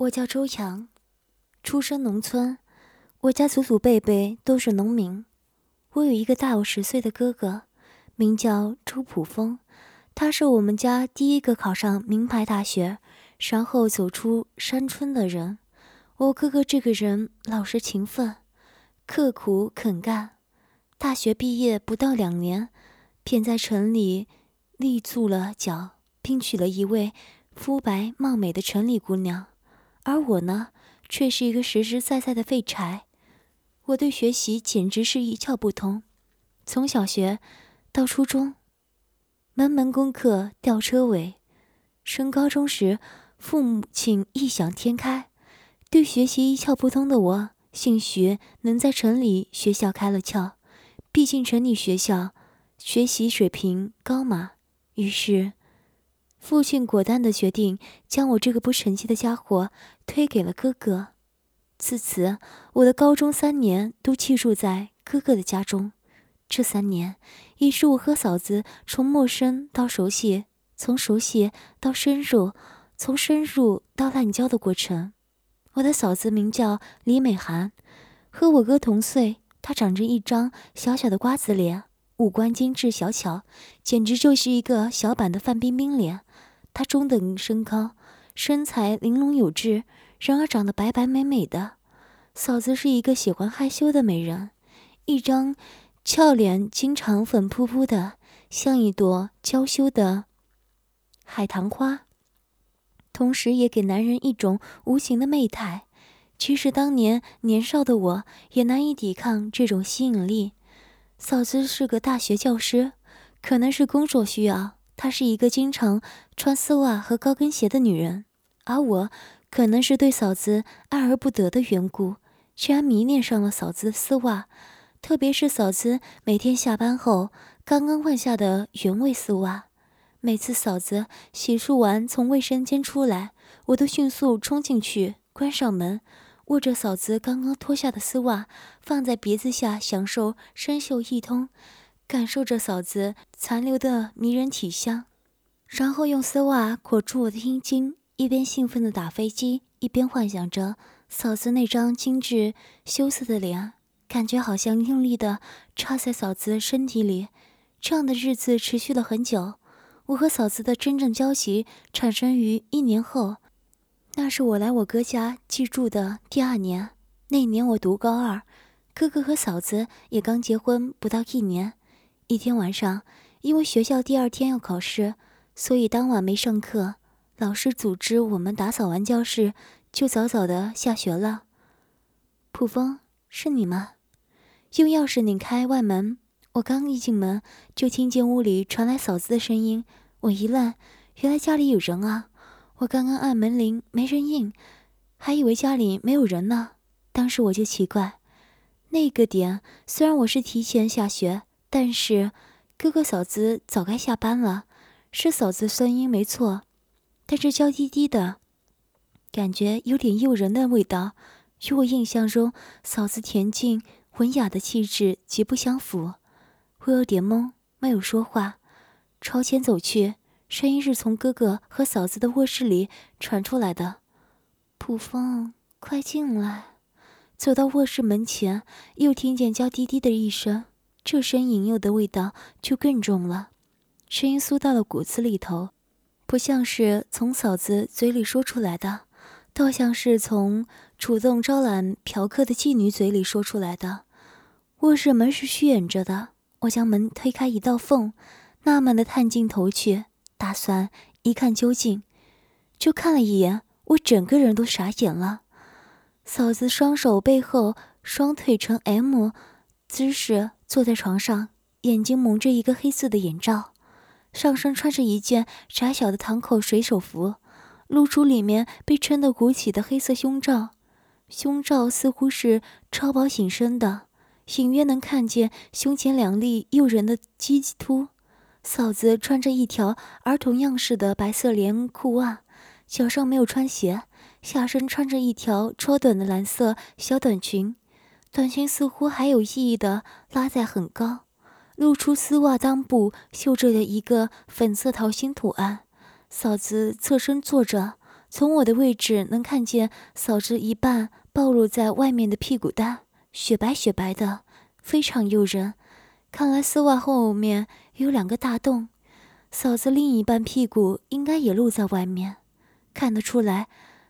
我叫周阳，出生农村，我家祖祖辈辈都是农民。我有一个大我十岁的哥哥，名叫周普峰，他是我们家第一个考上名牌大学，然后走出山村的人。我哥哥这个人老实勤奋，刻苦肯干。大学毕业不到两年，便在城里立足了脚，并娶了一位肤白貌美的城里姑娘。而我呢，却是一个实实在在的废柴。我对学习简直是一窍不通，从小学到初中，门门功课吊车尾。升高中时，父母亲异想天开，对学习一窍不通的我，兴许能在城里学校开了窍。毕竟城里学校学习水平高嘛。于是，父亲果断的决定将我这个不成器的家伙推给了哥哥。自此，我的高中三年都寄住在哥哥的家中。这三年，也是我和嫂子从陌生到熟悉，从熟悉到深入，从深入到滥交的过程。我的嫂子名叫李美涵，和我哥同岁。她长着一张小小的瓜子脸，五官精致小巧，简直就是一个小版的范冰冰脸。她中等身高，身材玲珑有致。然而长得白白美美的，嫂子是一个喜欢害羞的美人，一张俏脸经常粉扑扑的，像一朵娇羞的海棠花，同时也给男人一种无形的媚态。其实当年年少的我也难以抵抗这种吸引力。嫂子是个大学教师，可能是工作需要，她是一个经常穿丝袜和高跟鞋的女人，而我。可能是对嫂子爱而不得的缘故，居然迷恋上了嫂子的丝袜，特别是嫂子每天下班后刚刚换下的原味丝袜。每次嫂子洗漱完从卫生间出来，我都迅速冲进去，关上门，握着嫂子刚刚脱下的丝袜，放在鼻子下享受生锈一通，感受着嫂子残留的迷人体香，然后用丝袜裹住我的阴茎。一边兴奋地打飞机，一边幻想着嫂子那张精致羞涩的脸，感觉好像用力地插在嫂子身体里。这样的日子持续了很久。我和嫂子的真正交集产生于一年后，那是我来我哥家寄住的第二年。那年我读高二，哥哥和嫂子也刚结婚不到一年。一天晚上，因为学校第二天要考试，所以当晚没上课。老师组织我们打扫完教室，就早早的下学了。普风，是你吗？用钥匙拧开外门，我刚一进门，就听见屋里传来嫂子的声音。我一愣，原来家里有人啊！我刚刚按门铃没人应，还以为家里没有人呢。当时我就奇怪，那个点虽然我是提前下学，但是哥哥嫂子早该下班了。是嫂子声音没错。但是娇滴滴的感觉有点诱人的味道，与我印象中嫂子恬静文雅的气质极不相符。我有点懵，没有说话，朝前走去，声音是从哥哥和嫂子的卧室里传出来的：“普风，快进来。”走到卧室门前，又听见娇滴滴的一声，这声引诱的味道就更重了，声音酥到了骨子里头。不像是从嫂子嘴里说出来的，倒像是从主动招揽嫖客的妓女嘴里说出来的。卧室门是虚掩着的，我将门推开一道缝，纳闷的探进头去，打算一看究竟。就看了一眼，我整个人都傻眼了。嫂子双手背后，双腿呈 M 姿势坐在床上，眼睛蒙着一个黑色的眼罩。上身穿着一件窄小的堂口水手服，露出里面被撑得鼓起的黑色胸罩，胸罩似乎是超薄紧身的，隐约能看见胸前两粒诱人的鸡突。嫂子穿着一条儿童样式的白色连裤袜，脚上没有穿鞋，下身穿着一条超短的蓝色小短裙，短裙似乎还有意义的拉在很高。露出丝袜裆部，绣着的一个粉色桃心图案。嫂子侧身坐着，从我的位置能看见嫂子一半暴露在外面的屁股蛋，雪白雪白的，非常诱人。看来丝袜后面有两个大洞，嫂子另一半屁股应该也露在外面。看得出来，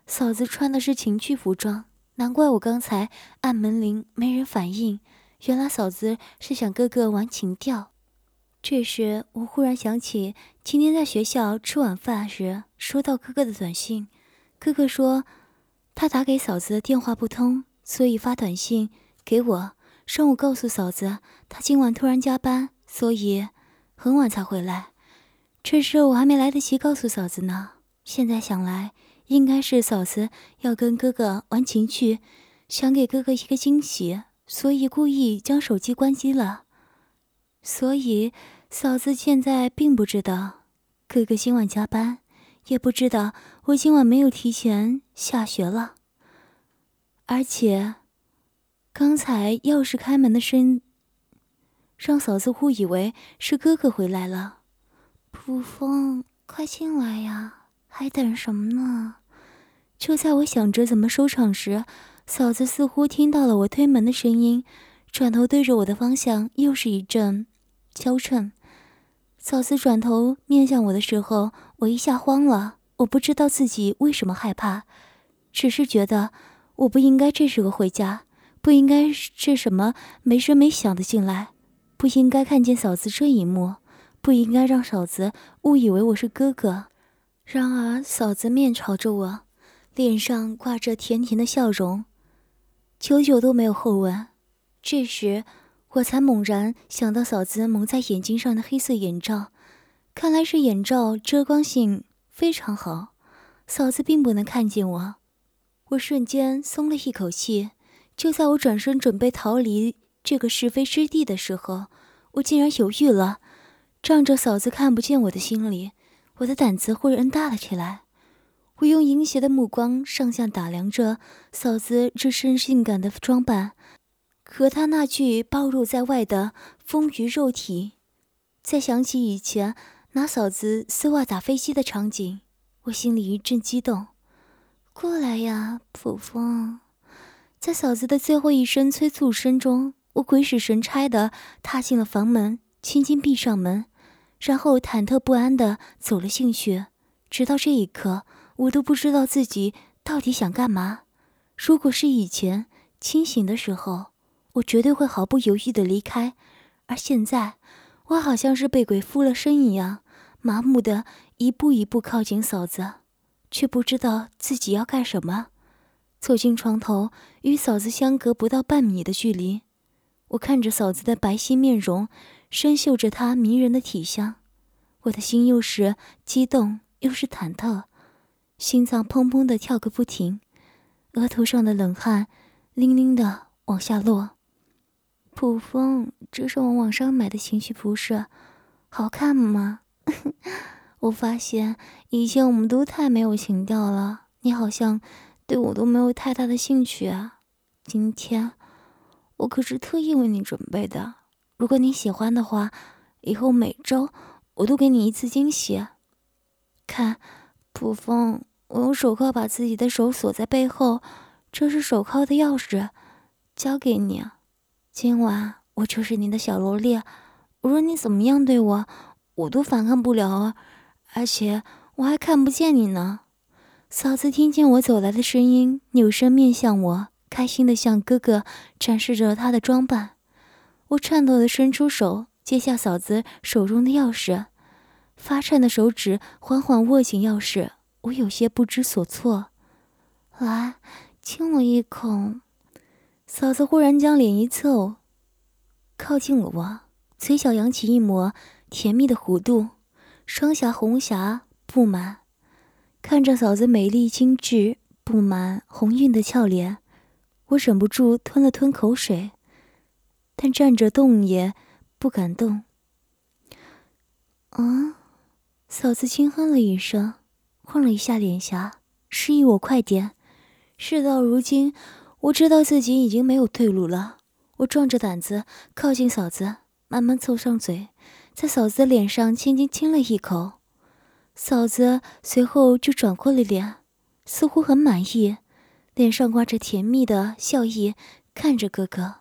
嫂子穿的是情趣服装，难怪我刚才按门铃没人反应。原来嫂子是想哥哥玩情调。这时，我忽然想起今天在学校吃晚饭时收到哥哥的短信。哥哥说他打给嫂子的电话不通，所以发短信给我，让我告诉嫂子他今晚突然加班，所以很晚才回来。这事我还没来得及告诉嫂子呢。现在想来，应该是嫂子要跟哥哥玩情趣，想给哥哥一个惊喜，所以故意将手机关机了。所以，嫂子现在并不知道哥哥今晚加班，也不知道我今晚没有提前下学了。而且，刚才钥匙开门的声，让嫂子误以为是哥哥回来了。普风，快进来呀，还等什么呢？就在我想着怎么收场时，嫂子似乎听到了我推门的声音，转头对着我的方向又是一阵。娇嗔，嫂子转头面向我的时候，我一下慌了。我不知道自己为什么害怕，只是觉得我不应该这时候回家，不应该是什么没声没响的进来，不应该看见嫂子这一幕，不应该让嫂子误以为我是哥哥。然而，嫂子面朝着我，脸上挂着甜甜的笑容，久久都没有后问。这时。我才猛然想到，嫂子蒙在眼睛上的黑色眼罩，看来是眼罩遮光性非常好，嫂子并不能看见我。我瞬间松了一口气。就在我转身准备逃离这个是非之地的时候，我竟然犹豫了。仗着嫂子看不见我的心里，我的胆子忽然大了起来。我用淫邪的目光上下打量着嫂子这身性感的装扮。和她那具暴露在外的丰腴肉体，再想起以前拿嫂子丝袜打飞机的场景，我心里一阵激动。过来呀，普风！在嫂子的最后一声催促声中，我鬼使神差的踏进了房门，轻轻闭上门，然后忐忑不安的走了进去。直到这一刻，我都不知道自己到底想干嘛。如果是以前清醒的时候，我绝对会毫不犹豫的离开，而现在，我好像是被鬼附了身一样，麻木的一步一步靠近嫂子，却不知道自己要干什么。走进床头，与嫂子相隔不到半米的距离，我看着嫂子的白皙面容，深嗅着她迷人的体香，我的心又是激动又是忐忑，心脏砰砰的跳个不停，额头上的冷汗淋淋的往下落。普风，这是我网上买的情趣服饰，好看吗？我发现以前我们都太没有情调了，你好像对我都没有太大的兴趣啊。今天我可是特意为你准备的，如果你喜欢的话，以后每周我都给你一次惊喜。看，普风，我用手铐把自己的手锁在背后，这是手铐的钥匙，交给你。今晚我就是你的小萝莉，无论你怎么样对我，我都反抗不了啊！而且我还看不见你呢。嫂子听见我走来的声音，扭身面向我，开心的向哥哥展示着她的装扮。我颤抖的伸出手，接下嫂子手中的钥匙，发颤的手指缓缓握紧钥匙，我有些不知所措。来，亲我一口。嫂子忽然将脸一凑，靠近了我，嘴角扬起一抹甜蜜的弧度，双颊红霞布满。看着嫂子美丽精致、布满红晕的俏脸，我忍不住吞了吞口水，但站着动也不敢动。啊！嫂子轻哼了一声，晃了一下脸颊，示意我快点。事到如今。我知道自己已经没有退路了，我壮着胆子靠近嫂子，慢慢凑上嘴，在嫂子的脸上轻轻亲了一口。嫂子随后就转过了脸，似乎很满意，脸上挂着甜蜜的笑意，看着哥哥。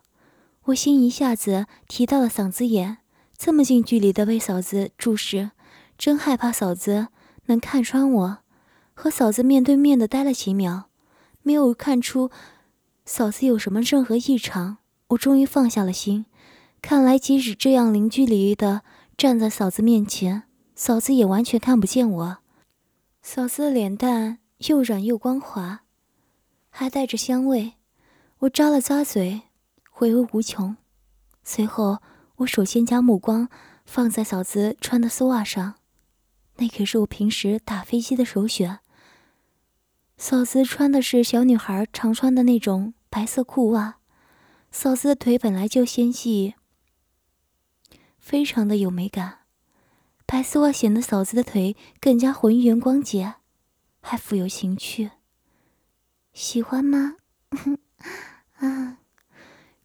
我心一下子提到了嗓子眼，这么近距离的被嫂子注视，真害怕嫂子能看穿我。和嫂子面对面的待了几秒，没有看出嫂子有什么任何异常，我终于放下了心。看来即使这样零距离的站在嫂子面前，嫂子也完全看不见我。嫂子的脸蛋又软又光滑，还带着香味。我咂了咂嘴，回味无穷。随后，我首先将目光放在嫂子穿的丝袜上，那可是我平时打飞机的首选。嫂子穿的是小女孩常穿的那种白色裤袜，嫂子的腿本来就纤细，非常的有美感。白丝袜显得嫂子的腿更加浑圆光洁，还富有情趣。喜欢吗？啊，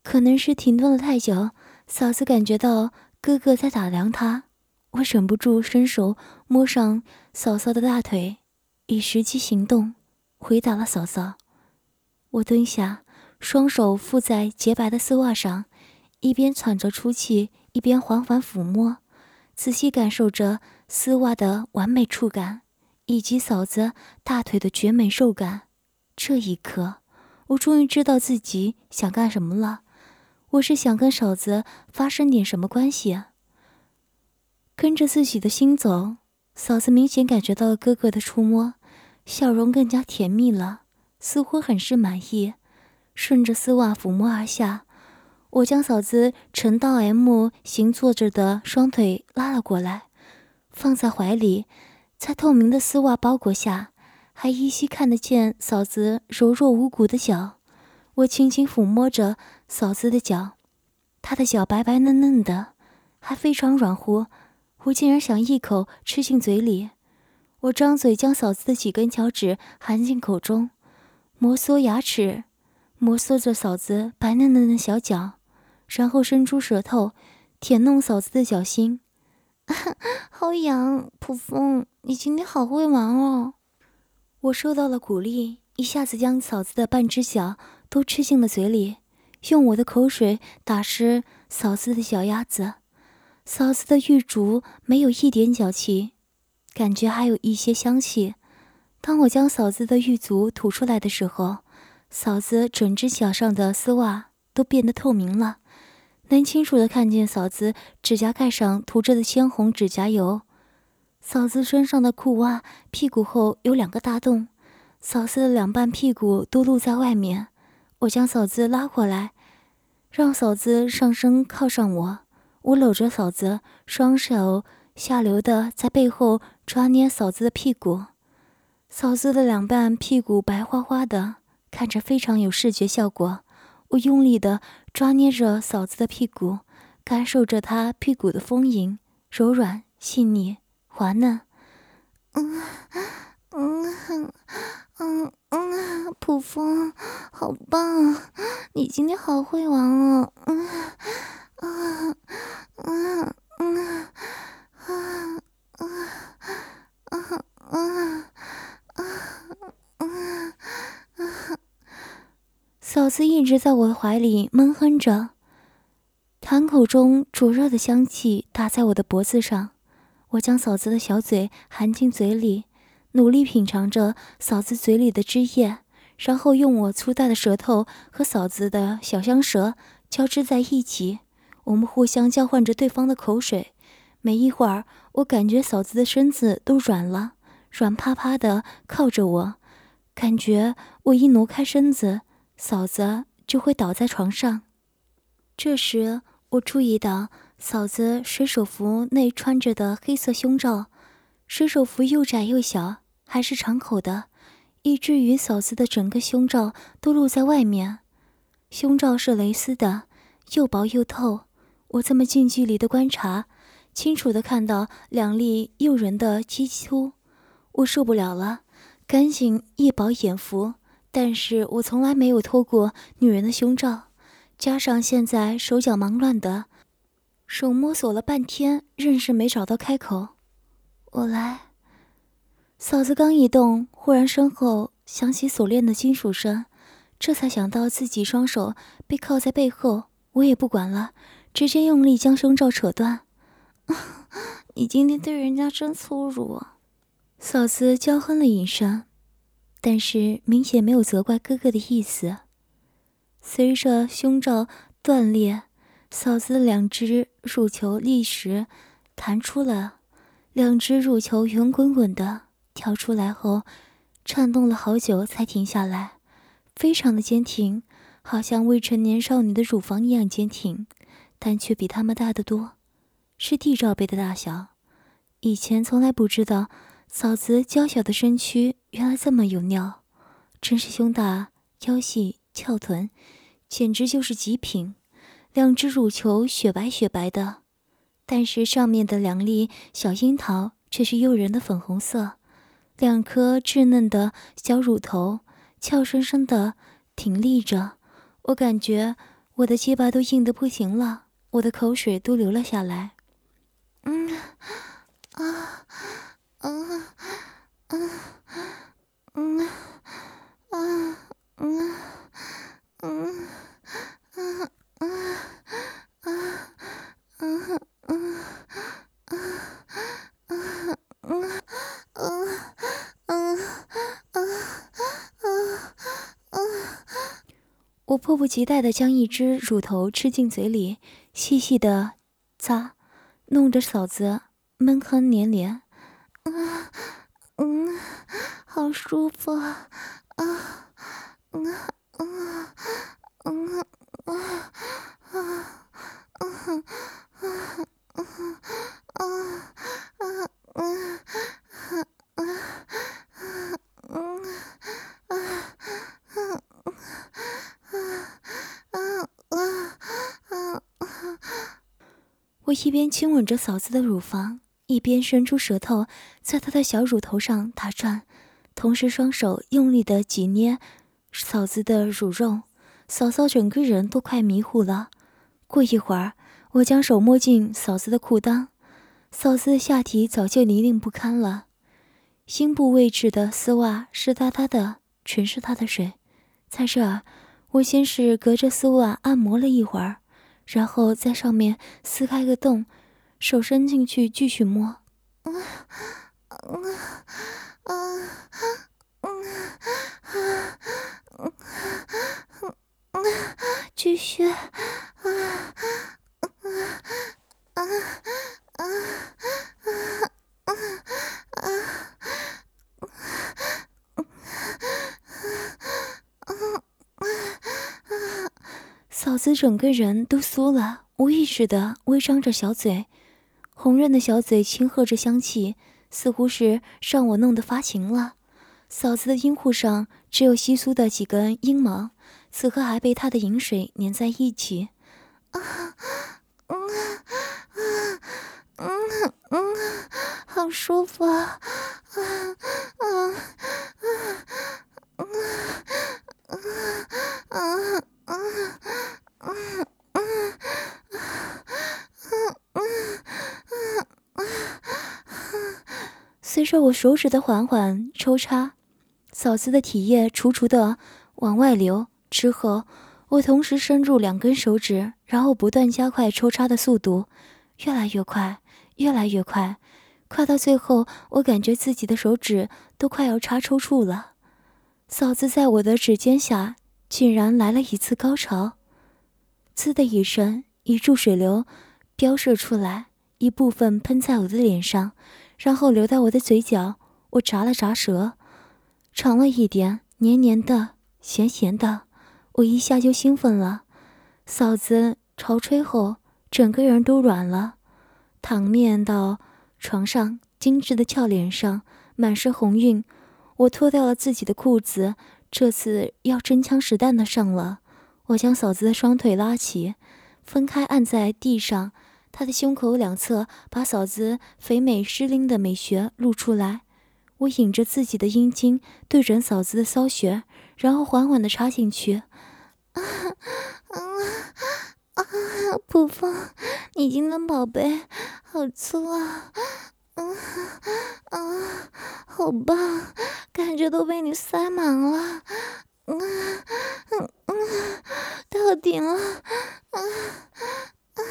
可能是停顿了太久，嫂子感觉到哥哥在打量她，我忍不住伸手摸上嫂嫂的大腿，以实际行动。回答了嫂嫂，我蹲下，双手附在洁白的丝袜上，一边喘着粗气，一边缓缓抚摸，仔细感受着丝袜的完美触感，以及嫂子大腿的绝美肉感。这一刻，我终于知道自己想干什么了。我是想跟嫂子发生点什么关系。跟着自己的心走，嫂子明显感觉到了哥哥的触摸。笑容更加甜蜜了，似乎很是满意。顺着丝袜抚摸而下，我将嫂子呈到 M 型坐着的双腿拉了过来，放在怀里，在透明的丝袜包裹下，还依稀看得见嫂子柔弱无骨的脚。我轻轻抚摸着嫂子的脚，她的脚白白嫩嫩的，还非常软乎，我竟然想一口吃进嘴里。我张嘴将嫂子的几根脚趾含进口中，摩挲牙齿，摩挲着嫂子白嫩嫩的小脚，然后伸出舌头舔弄嫂子的脚心，好痒！普风，你今天好会玩哦！我受到了鼓励，一下子将嫂子的半只脚都吃进了嘴里，用我的口水打湿嫂子的脚丫子。嫂子的玉足没有一点脚气。感觉还有一些香气。当我将嫂子的玉足吐出来的时候，嫂子整只脚上的丝袜都变得透明了，能清楚的看见嫂子指甲盖上涂着的鲜红指甲油。嫂子身上的裤袜屁股后有两个大洞，嫂子的两半屁股都露在外面。我将嫂子拉过来，让嫂子上身靠上我，我搂着嫂子，双手下流的在背后。抓捏嫂子的屁股，嫂子的两半屁股白花花的，看着非常有视觉效果。我用力的抓捏着嫂子的屁股，感受着她屁股的丰盈、柔软、细腻、滑嫩。嗯嗯嗯嗯，普风，好棒！你今天好会玩哦。嗯嗯嗯嗯啊啊！啊啊啊啊啊！嫂子一直在我的怀里闷哼着，痰口中灼热的香气打在我的脖子上。我将嫂子的小嘴含进嘴里，努力品尝着嫂子嘴里的汁液，然后用我粗大的舌头和嫂子的小香舌交织在一起。我们互相交换着对方的口水。没一会儿，我感觉嫂子的身子都软了，软趴趴的靠着我，感觉我一挪开身子，嫂子就会倒在床上。这时，我注意到嫂子水手服内穿着的黑色胸罩，水手服又窄又小，还是敞口的，以至于嫂子的整个胸罩都露在外面。胸罩是蕾丝的，又薄又透。我这么近距离的观察。清楚的看到两粒诱人的鸡突，我受不了了，赶紧一饱眼福。但是我从来没有脱过女人的胸罩，加上现在手脚忙乱的，手摸索了半天，仍是没找到开口。我来，嫂子刚一动，忽然身后响起锁链的金属声，这才想到自己双手被铐在背后，我也不管了，直接用力将胸罩扯断。你今天对人家真粗鲁，嫂子娇哼了一声，但是明显没有责怪哥哥的意思。随着胸罩断裂，嫂子的两只乳球立时弹出了，两只乳球圆滚滚的。跳出来后，颤动了好久才停下来，非常的坚挺，好像未成年少女的乳房一样坚挺，但却比他们大得多，是地罩杯的大小。以前从来不知道嫂子娇小的身躯原来这么有料，真是胸大腰细翘臀，简直就是极品。两只乳球雪白雪白的，但是上面的两粒小樱桃却是诱人的粉红色。两颗稚嫩的小乳头俏生生的挺立着，我感觉我的鸡巴都硬得不行了，我的口水都流了下来。嗯，啊，嗯，嗯，嗯，啊，嗯，嗯，嗯，嗯，啊，嗯，嗯，嗯，嗯，嗯。我迫不及待地将一只乳头吃进嘴里，细细的擦，弄得嫂子闷哼连连。嗯嗯，好舒服啊！啊嗯嗯嗯嗯啊嗯嗯嗯嗯嗯嗯。我一边亲吻着嫂子的乳房，一边伸出舌头在她的小乳头上打转，同时双手用力的挤捏嫂子的乳肉。嫂嫂整个人都快迷糊了。过一会儿，我将手摸进嫂子的裤裆，嫂子的下体早就泥泞不堪了，胸部位置的丝袜湿哒哒的，全是她的水。在这儿，我先是隔着丝袜按摩了一会儿。然后在上面撕开个洞，手伸进去继续摸，嗯嗯嗯嗯嗯嗯嗯嗯嗯，继续，整个人都酥了，无意识的微张着小嘴，红润的小嘴轻喝着香气，似乎是让我弄得发情了。嫂子的阴户上只有稀疏的几根阴毛，此刻还被她的饮水粘在一起。啊，嗯，嗯，嗯，嗯，好舒服，啊，啊，啊，啊，啊。嗯嗯嗯嗯嗯嗯嗯随着我手指的缓缓抽插，嫂子的体液楚楚的往外流。之后，我同时伸入两根手指，然后不断加快抽插的速度，越来越快，越来越快，快到最后，我感觉自己的手指都快要插抽搐了。嫂子在我的指尖下。竟然来了一次高潮，滋的一声，一柱水流飙射出来，一部分喷在我的脸上，然后流到我的嘴角。我眨了眨舌，尝了一点，黏黏的，咸咸的，我一下就兴奋了。嫂子潮吹后，整个人都软了，躺面到床上，精致的俏脸上满是红晕。我脱掉了自己的裤子。这次要真枪实弹的上了，我将嫂子的双腿拉起，分开按在地上，他的胸口两侧把嫂子肥美湿淋的美穴露出来。我引着自己的阴茎对准嫂子的骚穴，然后缓缓的插进去。啊啊啊！普风，你今天宝贝好粗啊！啊啊，好棒，感觉都被你塞满了。嗯嗯嗯，到顶了。啊啊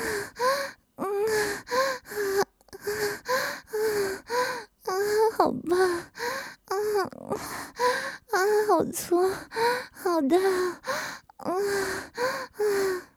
嗯啊啊啊啊啊，好棒。啊啊，好粗，好大。啊啊。